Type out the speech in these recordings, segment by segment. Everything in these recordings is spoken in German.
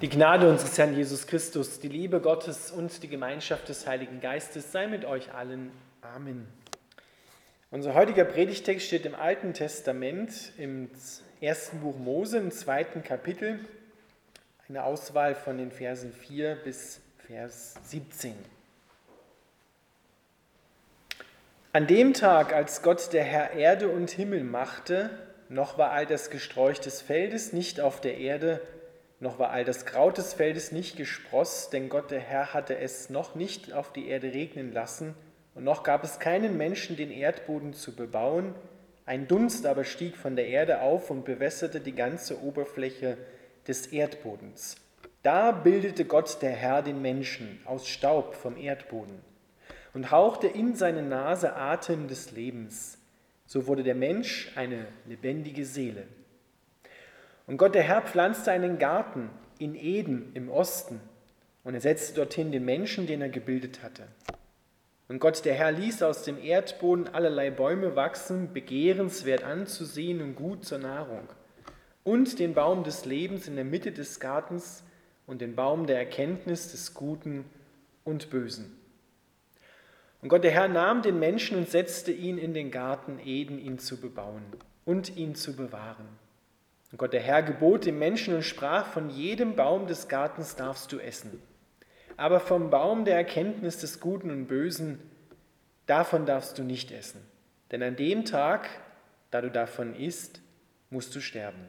Die Gnade unseres Herrn Jesus Christus, die Liebe Gottes und die Gemeinschaft des Heiligen Geistes sei mit euch allen. Amen. Unser heutiger Predigtext steht im Alten Testament im ersten Buch Mose, im zweiten Kapitel, eine Auswahl von den Versen 4 bis Vers 17. An dem Tag, als Gott der Herr Erde und Himmel machte, noch war all das Gesträuch des Feldes nicht auf der Erde, noch war all das Kraut des Feldes nicht gespross, denn Gott der Herr hatte es noch nicht auf die Erde regnen lassen, und noch gab es keinen Menschen, den Erdboden zu bebauen. Ein Dunst aber stieg von der Erde auf und bewässerte die ganze Oberfläche des Erdbodens. Da bildete Gott der Herr den Menschen aus Staub vom Erdboden und hauchte in seine Nase Atem des Lebens. So wurde der Mensch eine lebendige Seele. Und Gott der Herr pflanzte einen Garten in Eden im Osten und er setzte dorthin den Menschen, den er gebildet hatte. Und Gott der Herr ließ aus dem Erdboden allerlei Bäume wachsen, begehrenswert anzusehen und gut zur Nahrung. Und den Baum des Lebens in der Mitte des Gartens und den Baum der Erkenntnis des Guten und Bösen. Und Gott der Herr nahm den Menschen und setzte ihn in den Garten Eden, ihn zu bebauen und ihn zu bewahren. Und Gott der Herr gebot dem Menschen und sprach, von jedem Baum des Gartens darfst du essen. Aber vom Baum der Erkenntnis des Guten und Bösen, davon darfst du nicht essen. Denn an dem Tag, da du davon isst, musst du sterben.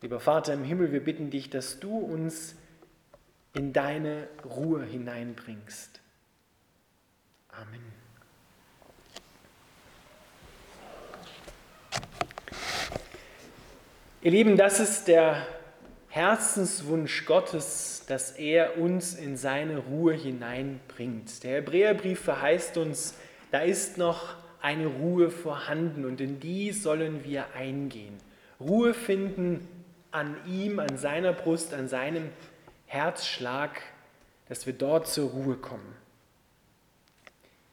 Lieber Vater im Himmel, wir bitten dich, dass du uns in deine Ruhe hineinbringst. Amen. Ihr Lieben, das ist der Herzenswunsch Gottes, dass er uns in seine Ruhe hineinbringt. Der Hebräerbrief verheißt uns, da ist noch eine Ruhe vorhanden und in die sollen wir eingehen. Ruhe finden an ihm, an seiner Brust, an seinem Herzschlag, dass wir dort zur Ruhe kommen.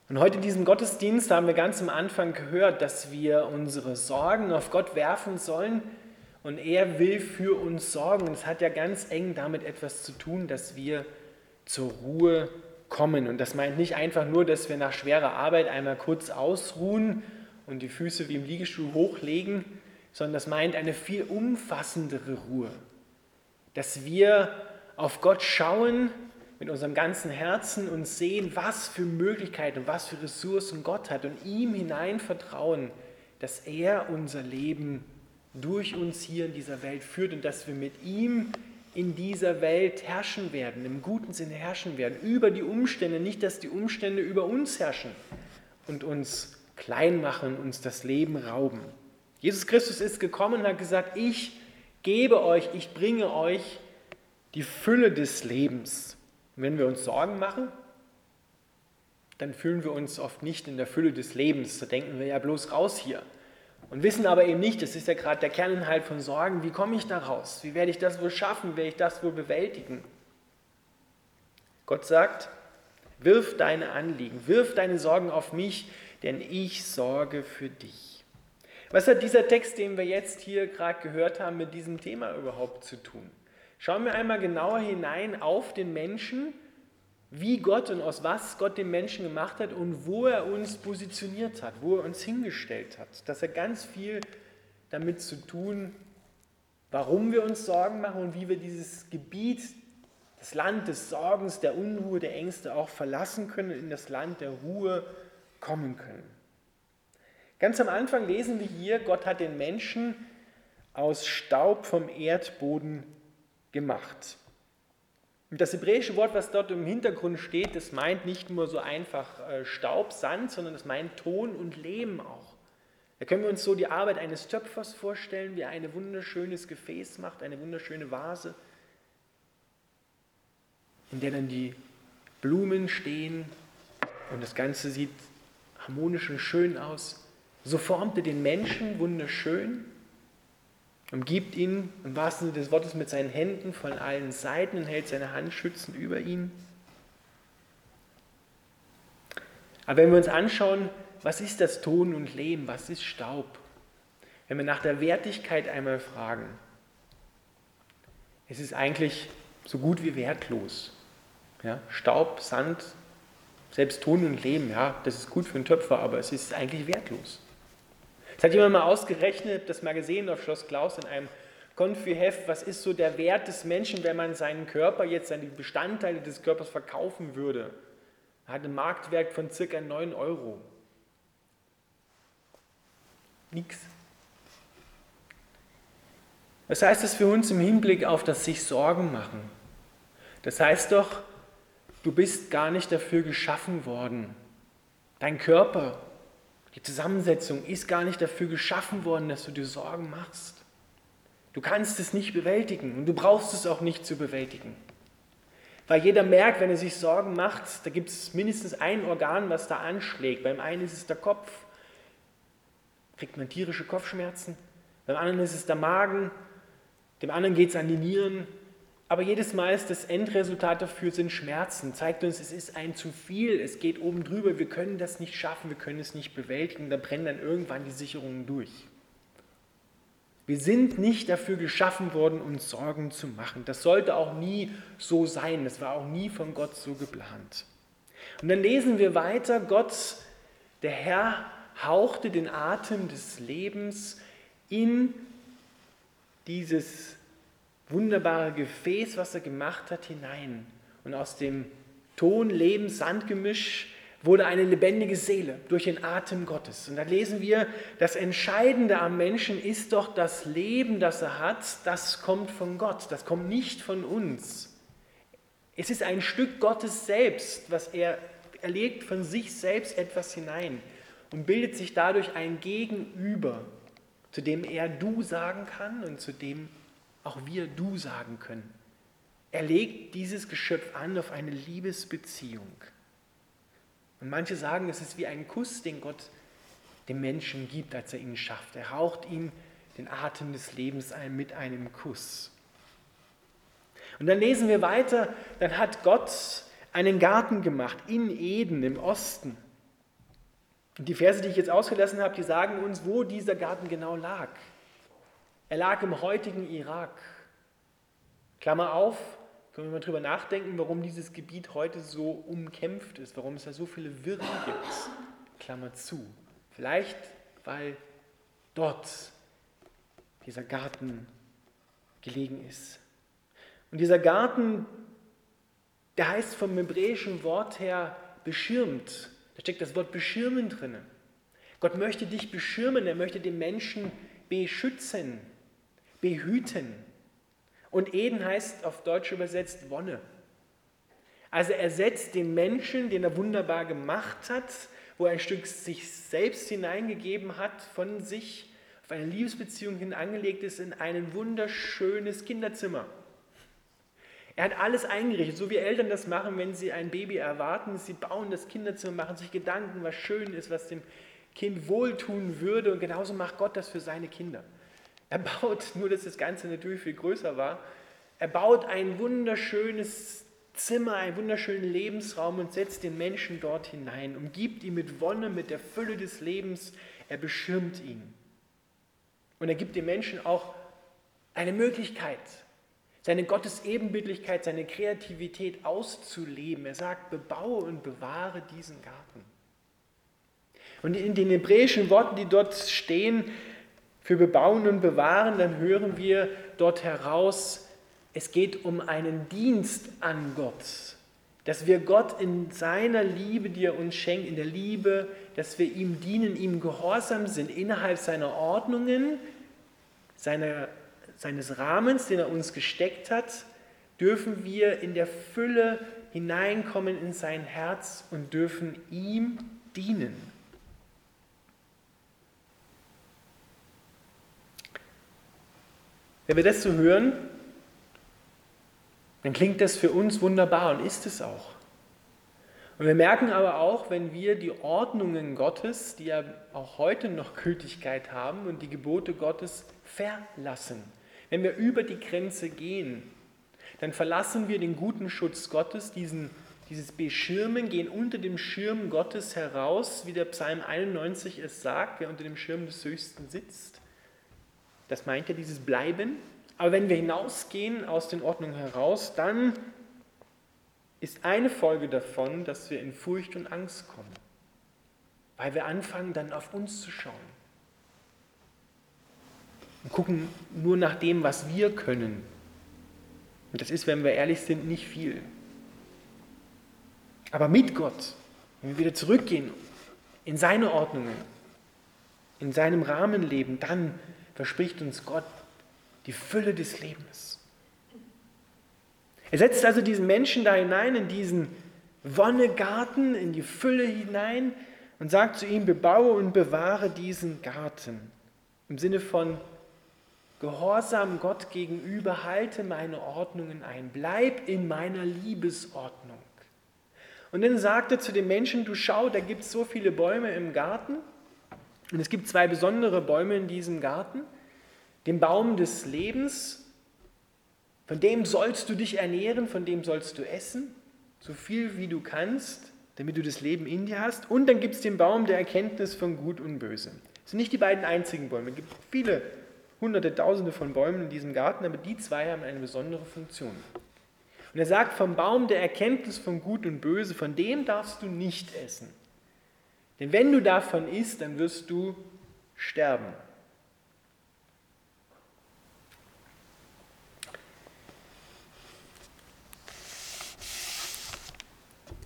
Und heute in diesem Gottesdienst haben wir ganz am Anfang gehört, dass wir unsere Sorgen auf Gott werfen sollen und er will für uns sorgen. Und es hat ja ganz eng damit etwas zu tun, dass wir zur Ruhe kommen. Und das meint nicht einfach nur, dass wir nach schwerer Arbeit einmal kurz ausruhen und die Füße wie im Liegestuhl hochlegen, sondern das meint eine viel umfassendere Ruhe. Dass wir auf Gott schauen mit unserem ganzen Herzen und sehen, was für Möglichkeiten, was für Ressourcen Gott hat und ihm hinein vertrauen, dass er unser Leben durch uns hier in dieser Welt führt und dass wir mit ihm in dieser Welt herrschen werden, im guten Sinne herrschen werden, über die Umstände, nicht dass die Umstände über uns herrschen und uns klein machen, uns das Leben rauben. Jesus Christus ist gekommen und hat gesagt, ich gebe euch, ich bringe euch die Fülle des Lebens. Und wenn wir uns Sorgen machen, dann fühlen wir uns oft nicht in der Fülle des Lebens. Da denken wir ja bloß raus hier. Und wissen aber eben nicht, das ist ja gerade der Kerninhalt von Sorgen, wie komme ich da raus? Wie werde ich das wohl schaffen? Werde ich das wohl bewältigen? Gott sagt, wirf deine Anliegen, wirf deine Sorgen auf mich, denn ich sorge für dich. Was hat dieser Text, den wir jetzt hier gerade gehört haben, mit diesem Thema überhaupt zu tun? Schauen wir einmal genauer hinein auf den Menschen, wie Gott und aus was Gott den Menschen gemacht hat und wo er uns positioniert hat, wo er uns hingestellt hat. Das hat ganz viel damit zu tun, warum wir uns Sorgen machen und wie wir dieses Gebiet, das Land des Sorgens, der Unruhe, der Ängste auch verlassen können und in das Land der Ruhe kommen können. Ganz am Anfang lesen wir hier, Gott hat den Menschen aus Staub vom Erdboden gemacht. Das hebräische Wort, was dort im Hintergrund steht, das meint nicht nur so einfach äh, Staub, Sand, sondern das meint Ton und Lehm auch. Da können wir uns so die Arbeit eines Töpfers vorstellen, wie er ein wunderschönes Gefäß macht, eine wunderschöne Vase, in der dann die Blumen stehen und das Ganze sieht harmonisch und schön aus. So formt er den Menschen wunderschön umgibt ihn im wahrsten Sinne des Wortes mit seinen Händen von allen Seiten und hält seine Hand schützend über ihn. Aber wenn wir uns anschauen, was ist das Ton und Lehm, was ist Staub? Wenn wir nach der Wertigkeit einmal fragen, es ist eigentlich so gut wie wertlos. Ja, Staub, Sand, selbst Ton und Lehm, ja, das ist gut für einen Töpfer, aber es ist eigentlich wertlos. Das hat jemand mal ausgerechnet, das mal gesehen auf Schloss Klaus in einem Konfi-Heft, was ist so der Wert des Menschen, wenn man seinen Körper jetzt, seine Bestandteile des Körpers verkaufen würde. Er hat einen Marktwert von circa 9 Euro. Nix. Was heißt das für uns im Hinblick auf das sich Sorgen machen? Das heißt doch, du bist gar nicht dafür geschaffen worden. Dein Körper, die Zusammensetzung ist gar nicht dafür geschaffen worden, dass du dir Sorgen machst. Du kannst es nicht bewältigen und du brauchst es auch nicht zu bewältigen. Weil jeder merkt, wenn er sich Sorgen macht, da gibt es mindestens ein Organ, was da anschlägt. Beim einen ist es der Kopf, kriegt man tierische Kopfschmerzen. Beim anderen ist es der Magen, dem anderen geht es an die Nieren. Aber jedes Mal ist das Endresultat dafür sind Schmerzen. Zeigt uns, es ist ein zu viel, es geht oben drüber, wir können das nicht schaffen, wir können es nicht bewältigen. Da brennen dann irgendwann die Sicherungen durch. Wir sind nicht dafür geschaffen worden, uns Sorgen zu machen. Das sollte auch nie so sein. Das war auch nie von Gott so geplant. Und dann lesen wir weiter, Gott, der Herr, hauchte den Atem des Lebens in dieses wunderbare Gefäß, was er gemacht hat, hinein. Und aus dem Ton, Leben, Sandgemisch wurde eine lebendige Seele durch den Atem Gottes. Und da lesen wir, das Entscheidende am Menschen ist doch das Leben, das er hat, das kommt von Gott, das kommt nicht von uns. Es ist ein Stück Gottes selbst, was er, er legt von sich selbst etwas hinein und bildet sich dadurch ein Gegenüber, zu dem er du sagen kann und zu dem auch wir du sagen können. Er legt dieses Geschöpf an auf eine Liebesbeziehung. Und manche sagen, es ist wie ein Kuss, den Gott dem Menschen gibt, als er ihn schafft. Er haucht ihm den Atem des Lebens ein mit einem Kuss. Und dann lesen wir weiter, dann hat Gott einen Garten gemacht in Eden im Osten. Und die Verse, die ich jetzt ausgelassen habe, die sagen uns, wo dieser Garten genau lag. Er lag im heutigen Irak. Klammer auf, können wir mal drüber nachdenken, warum dieses Gebiet heute so umkämpft ist, warum es da so viele Wirren gibt. Klammer zu. Vielleicht, weil dort dieser Garten gelegen ist. Und dieser Garten, der heißt vom hebräischen Wort her beschirmt. Da steckt das Wort beschirmen drin. Gott möchte dich beschirmen, er möchte den Menschen beschützen, behüten. Und Eden heißt auf Deutsch übersetzt Wonne. Also er setzt den Menschen, den er wunderbar gemacht hat, wo er ein Stück sich selbst hineingegeben hat, von sich auf eine Liebesbeziehung hin angelegt ist, in ein wunderschönes Kinderzimmer. Er hat alles eingerichtet, so wie Eltern das machen, wenn sie ein Baby erwarten. Sie bauen das Kinderzimmer, machen sich Gedanken, was schön ist, was dem Kind wohltun würde. Und genauso macht Gott das für seine Kinder. Er baut, nur dass das Ganze natürlich viel größer war, er baut ein wunderschönes Zimmer, einen wunderschönen Lebensraum und setzt den Menschen dort hinein, umgibt ihn mit Wonne, mit der Fülle des Lebens, er beschirmt ihn. Und er gibt dem Menschen auch eine Möglichkeit, seine Gottesebenbildlichkeit, seine Kreativität auszuleben. Er sagt, bebaue und bewahre diesen Garten. Und in den hebräischen Worten, die dort stehen, für bebauen und bewahren, dann hören wir dort heraus, es geht um einen Dienst an Gott. Dass wir Gott in seiner Liebe, die er uns schenkt, in der Liebe, dass wir ihm dienen, ihm gehorsam sind, innerhalb seiner Ordnungen, seiner, seines Rahmens, den er uns gesteckt hat, dürfen wir in der Fülle hineinkommen in sein Herz und dürfen ihm dienen. Wenn wir das so hören, dann klingt das für uns wunderbar und ist es auch. Und wir merken aber auch, wenn wir die Ordnungen Gottes, die ja auch heute noch Gültigkeit haben und die Gebote Gottes verlassen, wenn wir über die Grenze gehen, dann verlassen wir den guten Schutz Gottes, diesen, dieses Beschirmen, gehen unter dem Schirm Gottes heraus, wie der Psalm 91 es sagt, wer unter dem Schirm des Höchsten sitzt. Das meint ja dieses Bleiben, Aber wenn wir hinausgehen aus den Ordnungen heraus, dann ist eine Folge davon, dass wir in Furcht und Angst kommen, weil wir anfangen dann auf uns zu schauen und gucken nur nach dem, was wir können. Und das ist, wenn wir ehrlich sind, nicht viel. Aber mit Gott, wenn wir wieder zurückgehen in seine Ordnungen, in seinem Rahmen leben, dann verspricht uns Gott die Fülle des Lebens. Er setzt also diesen Menschen da hinein, in diesen Wonnegarten, in die Fülle hinein und sagt zu ihm, bebaue und bewahre diesen Garten. Im Sinne von Gehorsam Gott gegenüber, halte meine Ordnungen ein, bleib in meiner Liebesordnung. Und dann sagt er zu den Menschen, du schau, da gibt es so viele Bäume im Garten und es gibt zwei besondere Bäume in diesem Garten. Den Baum des Lebens, von dem sollst du dich ernähren, von dem sollst du essen, so viel wie du kannst, damit du das Leben in dir hast. Und dann gibt es den Baum der Erkenntnis von Gut und Böse. Das sind nicht die beiden einzigen Bäume. Es gibt viele, hunderte, tausende von Bäumen in diesem Garten, aber die zwei haben eine besondere Funktion. Und er sagt, vom Baum der Erkenntnis von Gut und Böse, von dem darfst du nicht essen. Denn wenn du davon isst, dann wirst du sterben.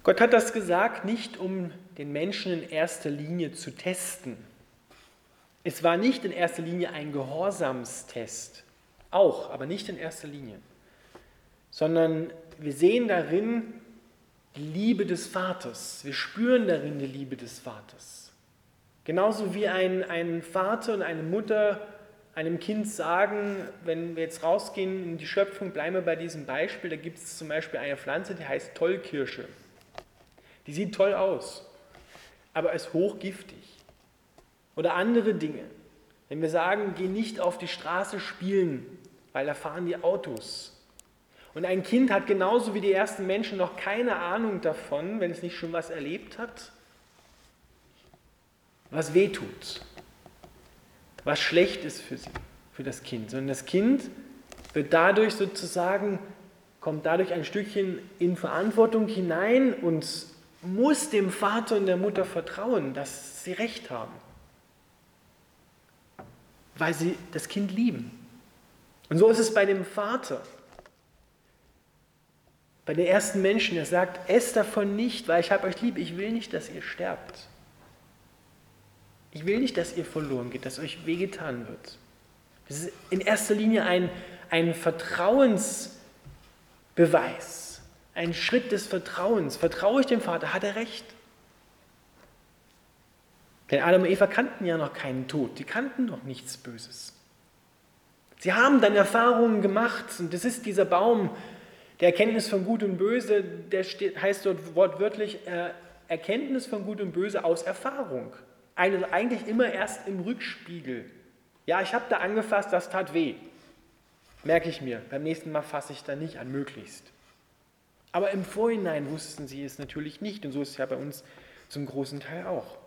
Gott hat das gesagt, nicht um den Menschen in erster Linie zu testen. Es war nicht in erster Linie ein Gehorsamstest, auch, aber nicht in erster Linie, sondern wir sehen darin Liebe des Vaters. Wir spüren darin die Liebe des Vaters. Genauso wie ein, ein Vater und eine Mutter einem Kind sagen, wenn wir jetzt rausgehen in die Schöpfung, bleiben wir bei diesem Beispiel, da gibt es zum Beispiel eine Pflanze, die heißt Tollkirsche. Die sieht toll aus, aber ist hochgiftig. Oder andere Dinge. Wenn wir sagen, geh nicht auf die Straße spielen, weil da fahren die Autos. Und ein Kind hat genauso wie die ersten Menschen noch keine Ahnung davon, wenn es nicht schon was erlebt hat, was wehtut, was schlecht ist für sie, für das Kind. Sondern das Kind wird dadurch sozusagen, kommt dadurch ein Stückchen in Verantwortung hinein und muss dem Vater und der Mutter vertrauen, dass sie recht haben. Weil sie das Kind lieben. Und so ist es bei dem Vater. Bei den ersten Menschen, er sagt, esst davon nicht, weil ich habe euch lieb. Ich will nicht, dass ihr sterbt. Ich will nicht, dass ihr verloren geht, dass euch wehgetan wird. Das ist in erster Linie ein, ein Vertrauensbeweis. Ein Schritt des Vertrauens. Vertraue ich dem Vater? Hat er recht? Denn Adam und Eva kannten ja noch keinen Tod. Die kannten noch nichts Böses. Sie haben dann Erfahrungen gemacht und das ist dieser Baum der Erkenntnis von Gut und Böse, der steht, heißt dort wortwörtlich äh, Erkenntnis von Gut und Böse aus Erfahrung. Also eigentlich immer erst im Rückspiegel. Ja, ich habe da angefasst, das tat weh. Merke ich mir. Beim nächsten Mal fasse ich da nicht an, möglichst. Aber im Vorhinein wussten sie es natürlich nicht und so ist es ja bei uns zum großen Teil auch.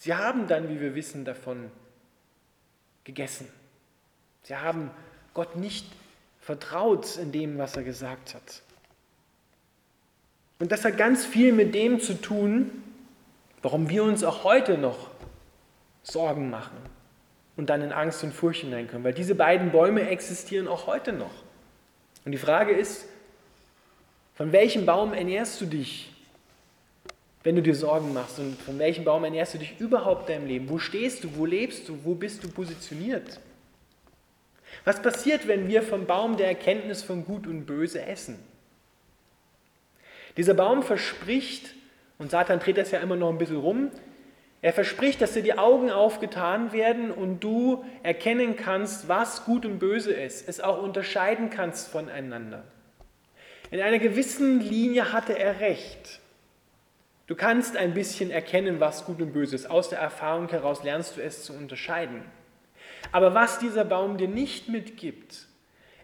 Sie haben dann, wie wir wissen, davon gegessen. Sie haben Gott nicht vertraut in dem, was er gesagt hat. Und das hat ganz viel mit dem zu tun, warum wir uns auch heute noch Sorgen machen und dann in Angst und Furcht hinein können. Weil diese beiden Bäume existieren auch heute noch. Und die Frage ist, von welchem Baum ernährst du dich, wenn du dir Sorgen machst? Und von welchem Baum ernährst du dich überhaupt in deinem Leben? Wo stehst du? Wo lebst du? Wo bist du positioniert? Was passiert, wenn wir vom Baum der Erkenntnis von Gut und Böse essen? Dieser Baum verspricht, und Satan dreht das ja immer noch ein bisschen rum, er verspricht, dass dir die Augen aufgetan werden und du erkennen kannst, was gut und böse ist, es auch unterscheiden kannst voneinander. In einer gewissen Linie hatte er recht. Du kannst ein bisschen erkennen, was gut und böse ist. Aus der Erfahrung heraus lernst du es zu unterscheiden. Aber was dieser Baum dir nicht mitgibt,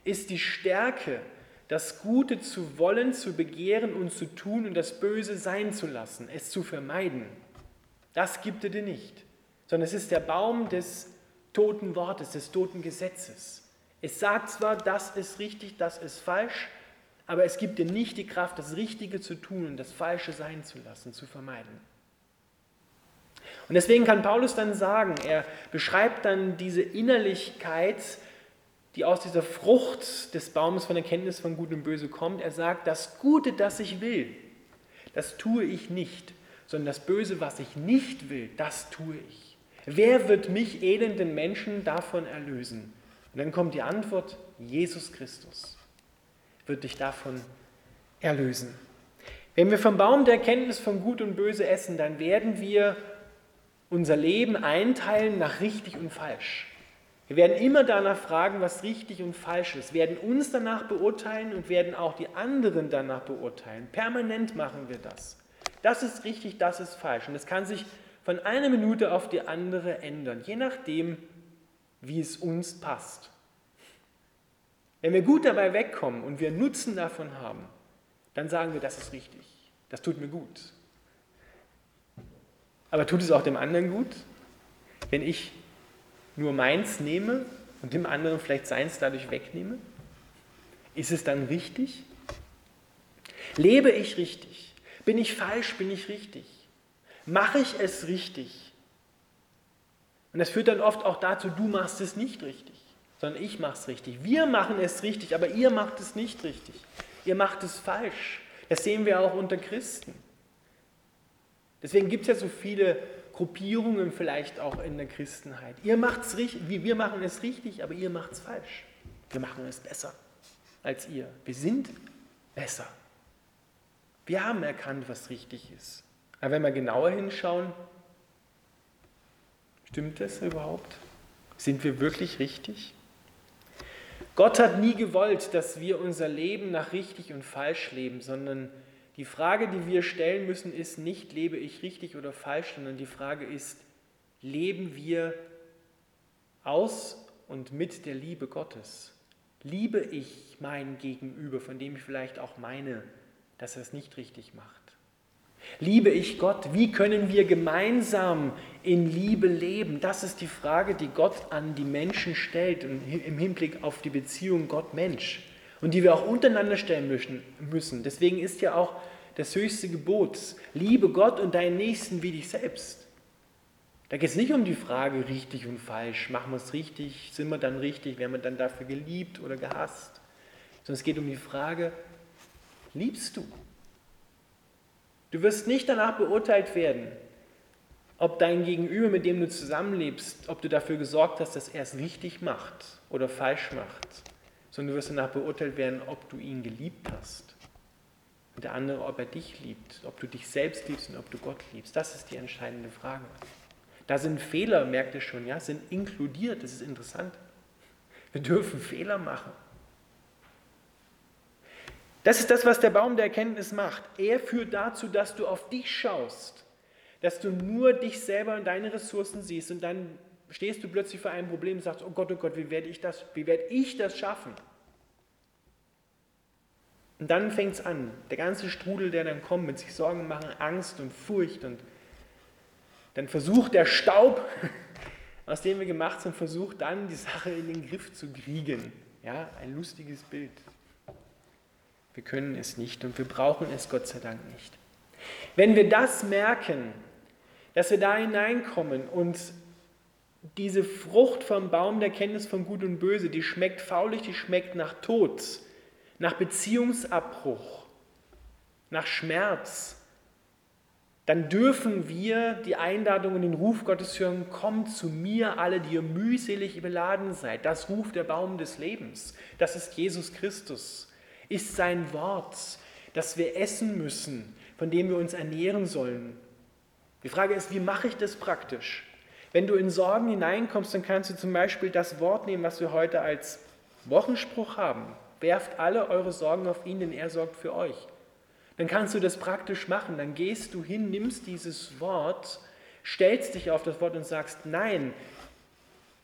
ist die Stärke, das Gute zu wollen, zu begehren und zu tun und das Böse sein zu lassen, es zu vermeiden. Das gibt er dir nicht, sondern es ist der Baum des toten Wortes, des toten Gesetzes. Es sagt zwar, das ist richtig, das ist falsch, aber es gibt dir nicht die Kraft, das Richtige zu tun und das Falsche sein zu lassen, zu vermeiden. Und deswegen kann Paulus dann sagen, er beschreibt dann diese Innerlichkeit, die aus dieser Frucht des Baumes von Erkenntnis von Gut und Böse kommt. Er sagt, das Gute, das ich will, das tue ich nicht, sondern das Böse, was ich nicht will, das tue ich. Wer wird mich elenden Menschen davon erlösen? Und dann kommt die Antwort, Jesus Christus wird dich davon erlösen. Wenn wir vom Baum der Erkenntnis von Gut und Böse essen, dann werden wir unser Leben einteilen nach richtig und falsch. Wir werden immer danach fragen, was richtig und falsch ist, werden uns danach beurteilen und werden auch die anderen danach beurteilen. Permanent machen wir das. Das ist richtig, das ist falsch. Und es kann sich von einer Minute auf die andere ändern, je nachdem, wie es uns passt. Wenn wir gut dabei wegkommen und wir Nutzen davon haben, dann sagen wir, das ist richtig, das tut mir gut. Aber tut es auch dem anderen gut, wenn ich nur meins nehme und dem anderen vielleicht seins dadurch wegnehme? Ist es dann richtig? Lebe ich richtig? Bin ich falsch? Bin ich richtig? Mache ich es richtig? Und das führt dann oft auch dazu, du machst es nicht richtig, sondern ich mache es richtig. Wir machen es richtig, aber ihr macht es nicht richtig. Ihr macht es falsch. Das sehen wir auch unter Christen. Deswegen gibt es ja so viele Gruppierungen vielleicht auch in der Christenheit. Ihr macht's richtig, wir machen es richtig, aber ihr macht es falsch. Wir machen es besser als ihr. Wir sind besser. Wir haben erkannt, was richtig ist. Aber wenn wir genauer hinschauen, stimmt das überhaupt? Sind wir wirklich richtig? Gott hat nie gewollt, dass wir unser Leben nach richtig und falsch leben, sondern die Frage, die wir stellen müssen, ist nicht, lebe ich richtig oder falsch, sondern die Frage ist, leben wir aus und mit der Liebe Gottes? Liebe ich mein Gegenüber, von dem ich vielleicht auch meine, dass er es nicht richtig macht? Liebe ich Gott? Wie können wir gemeinsam in Liebe leben? Das ist die Frage, die Gott an die Menschen stellt im Hinblick auf die Beziehung Gott-Mensch und die wir auch untereinander stellen müssen. Deswegen ist ja auch das höchste Gebot, liebe Gott und deinen Nächsten wie dich selbst. Da geht es nicht um die Frage richtig und falsch, machen wir es richtig, sind wir dann richtig, werden wir dann dafür geliebt oder gehasst, sondern es geht um die Frage, liebst du? Du wirst nicht danach beurteilt werden, ob dein Gegenüber, mit dem du zusammenlebst, ob du dafür gesorgt hast, dass er es richtig macht oder falsch macht, sondern du wirst danach beurteilt werden, ob du ihn geliebt hast. Und der andere, ob er dich liebt, ob du dich selbst liebst und ob du Gott liebst. Das ist die entscheidende Frage. Da sind Fehler, merkt ihr schon, ja, sind inkludiert. Das ist interessant. Wir dürfen Fehler machen. Das ist das, was der Baum der Erkenntnis macht. Er führt dazu, dass du auf dich schaust, dass du nur dich selber und deine Ressourcen siehst und dann stehst du plötzlich vor einem Problem und sagst, oh Gott, oh Gott, wie werde ich das, wie werde ich das schaffen? Und dann fängt es an, der ganze Strudel, der dann kommt mit sich Sorgen machen, Angst und Furcht und dann versucht der Staub, aus dem wir gemacht sind, versucht dann die Sache in den Griff zu kriegen. Ja, ein lustiges Bild. Wir können es nicht und wir brauchen es Gott sei Dank nicht. Wenn wir das merken, dass wir da hineinkommen und diese Frucht vom Baum der Kenntnis von Gut und Böse, die schmeckt faulig, die schmeckt nach Tod, nach Beziehungsabbruch, nach Schmerz, dann dürfen wir die Einladung und den Ruf Gottes hören, kommt zu mir alle, die ihr mühselig beladen seid. Das ruft der Baum des Lebens. Das ist Jesus Christus, ist sein Wort, das wir essen müssen, von dem wir uns ernähren sollen. Die Frage ist, wie mache ich das praktisch? Wenn du in Sorgen hineinkommst, dann kannst du zum Beispiel das Wort nehmen, was wir heute als Wochenspruch haben. Werft alle eure Sorgen auf ihn, denn er sorgt für euch. Dann kannst du das praktisch machen. Dann gehst du hin, nimmst dieses Wort, stellst dich auf das Wort und sagst, nein,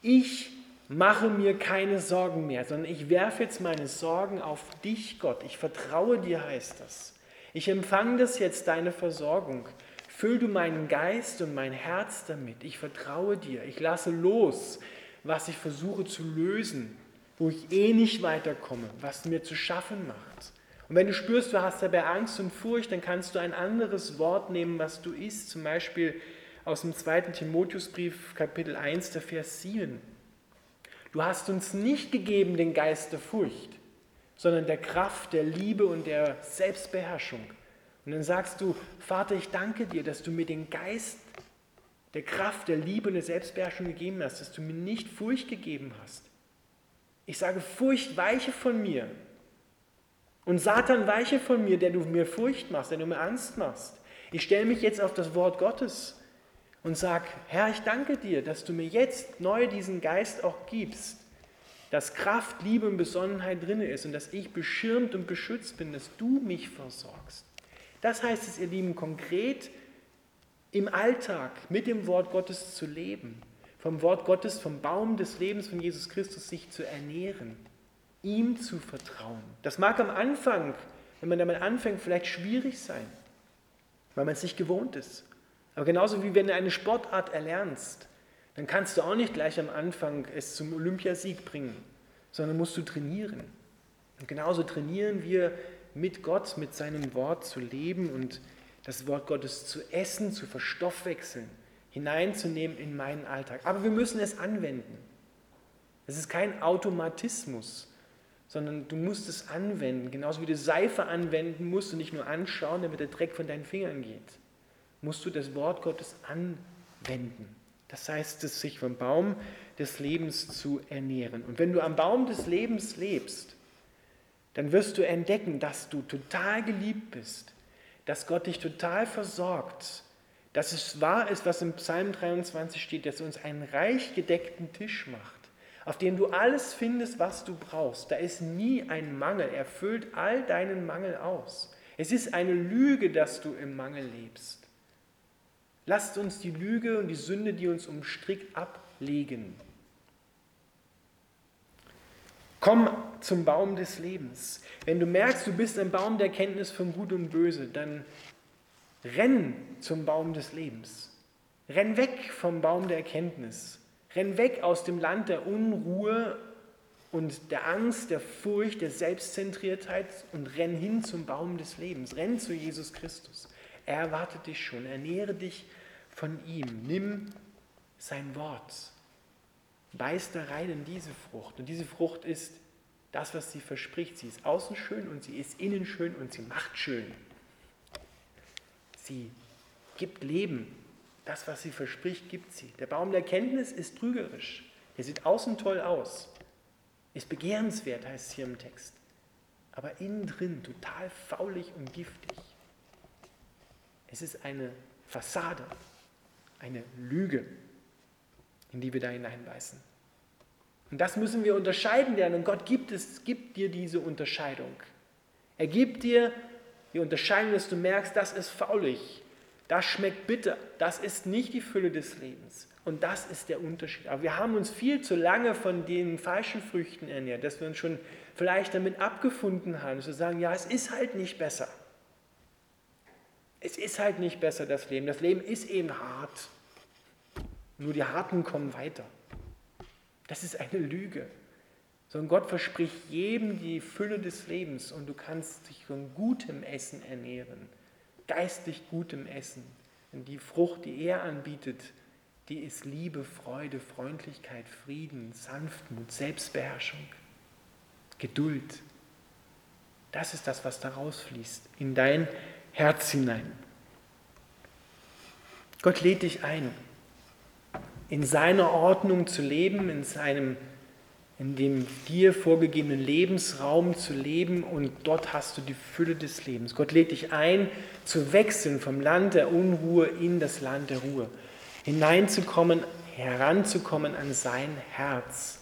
ich mache mir keine Sorgen mehr, sondern ich werfe jetzt meine Sorgen auf dich, Gott. Ich vertraue dir, heißt das. Ich empfange das jetzt, deine Versorgung. Füll du meinen Geist und mein Herz damit. Ich vertraue dir. Ich lasse los, was ich versuche zu lösen wo ich eh nicht weiterkomme, was mir zu schaffen macht. Und wenn du spürst, du hast dabei Angst und Furcht, dann kannst du ein anderes Wort nehmen, was du isst, zum Beispiel aus dem 2. Timotheusbrief, Kapitel 1, der Vers 7. Du hast uns nicht gegeben den Geist der Furcht, sondern der Kraft, der Liebe und der Selbstbeherrschung. Und dann sagst du, Vater, ich danke dir, dass du mir den Geist der Kraft, der Liebe und der Selbstbeherrschung gegeben hast, dass du mir nicht Furcht gegeben hast. Ich sage, Furcht weiche von mir. Und Satan weiche von mir, der du mir Furcht machst, der du mir Angst machst. Ich stelle mich jetzt auf das Wort Gottes und sage, Herr, ich danke dir, dass du mir jetzt neu diesen Geist auch gibst, dass Kraft, Liebe und Besonnenheit drin ist und dass ich beschirmt und beschützt bin, dass du mich versorgst. Das heißt es, ihr Lieben, konkret im Alltag mit dem Wort Gottes zu leben, vom Wort Gottes, vom Baum des Lebens von Jesus Christus sich zu ernähren, ihm zu vertrauen. Das mag am Anfang, wenn man damit anfängt, vielleicht schwierig sein, weil man es nicht gewohnt ist. Aber genauso wie wenn du eine Sportart erlernst, dann kannst du auch nicht gleich am Anfang es zum Olympiasieg bringen, sondern musst du trainieren. Und genauso trainieren wir mit Gott, mit seinem Wort zu leben und das Wort Gottes zu essen, zu verstoffwechseln, hineinzunehmen in meinen Alltag. Aber wir müssen es anwenden. Es ist kein Automatismus, sondern du musst es anwenden, genauso wie du Seife anwenden musst und nicht nur anschauen, damit der Dreck von deinen Fingern geht musst du das Wort Gottes anwenden. Das heißt, es sich vom Baum des Lebens zu ernähren. Und wenn du am Baum des Lebens lebst, dann wirst du entdecken, dass du total geliebt bist, dass Gott dich total versorgt, dass es wahr ist, was im Psalm 23 steht, dass er uns einen reich gedeckten Tisch macht, auf dem du alles findest, was du brauchst. Da ist nie ein Mangel, er füllt all deinen Mangel aus. Es ist eine Lüge, dass du im Mangel lebst. Lasst uns die Lüge und die Sünde, die uns umstrickt, ablegen. Komm zum Baum des Lebens. Wenn du merkst, du bist ein Baum der Kenntnis von Gut und Böse, dann renn zum Baum des Lebens. Renn weg vom Baum der Erkenntnis. Renn weg aus dem Land der Unruhe und der Angst, der Furcht, der Selbstzentriertheit und renn hin zum Baum des Lebens. Renn zu Jesus Christus. Er erwartet dich schon. Ernähre dich von ihm. Nimm sein Wort. Beiß da rein in diese Frucht. Und diese Frucht ist das, was sie verspricht. Sie ist außen schön und sie ist innen schön und sie macht schön. Sie gibt Leben. Das, was sie verspricht, gibt sie. Der Baum der Kenntnis ist trügerisch. Er sieht außen toll aus. Ist begehrenswert, heißt es hier im Text. Aber innen drin total faulig und giftig. Es ist eine Fassade, eine Lüge, in die wir da hineinbeißen. Und das müssen wir unterscheiden lernen. Und Gott gibt, es, gibt dir diese Unterscheidung. Er gibt dir die Unterscheidung, dass du merkst, das ist faulig, das schmeckt bitter, das ist nicht die Fülle des Lebens. Und das ist der Unterschied. Aber wir haben uns viel zu lange von den falschen Früchten ernährt, dass wir uns schon vielleicht damit abgefunden haben, wir sagen, ja, es ist halt nicht besser. Es ist halt nicht besser, das Leben. Das Leben ist eben hart. Nur die Harten kommen weiter. Das ist eine Lüge. Sondern Gott verspricht jedem die Fülle des Lebens und du kannst dich von gutem Essen ernähren. Geistlich gutem Essen. Und die Frucht, die er anbietet, die ist Liebe, Freude, Freundlichkeit, Frieden, Sanftmut, Selbstbeherrschung, Geduld. Das ist das, was da rausfließt in dein Herz hinein. Gott lädt dich ein, in seiner Ordnung zu leben, in seinem in dem dir vorgegebenen Lebensraum zu leben und dort hast du die Fülle des Lebens. Gott lädt dich ein, zu wechseln vom Land der Unruhe in das Land der Ruhe, hineinzukommen, heranzukommen an sein Herz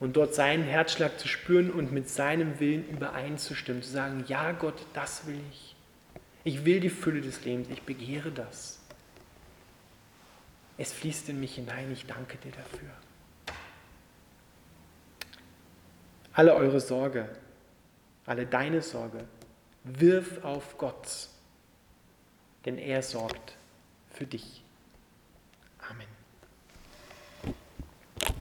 und dort seinen Herzschlag zu spüren und mit seinem Willen übereinzustimmen, zu sagen, ja Gott, das will ich. Ich will die Fülle des Lebens, ich begehre das. Es fließt in mich hinein, ich danke dir dafür. Alle eure Sorge, alle deine Sorge, wirf auf Gott, denn er sorgt für dich.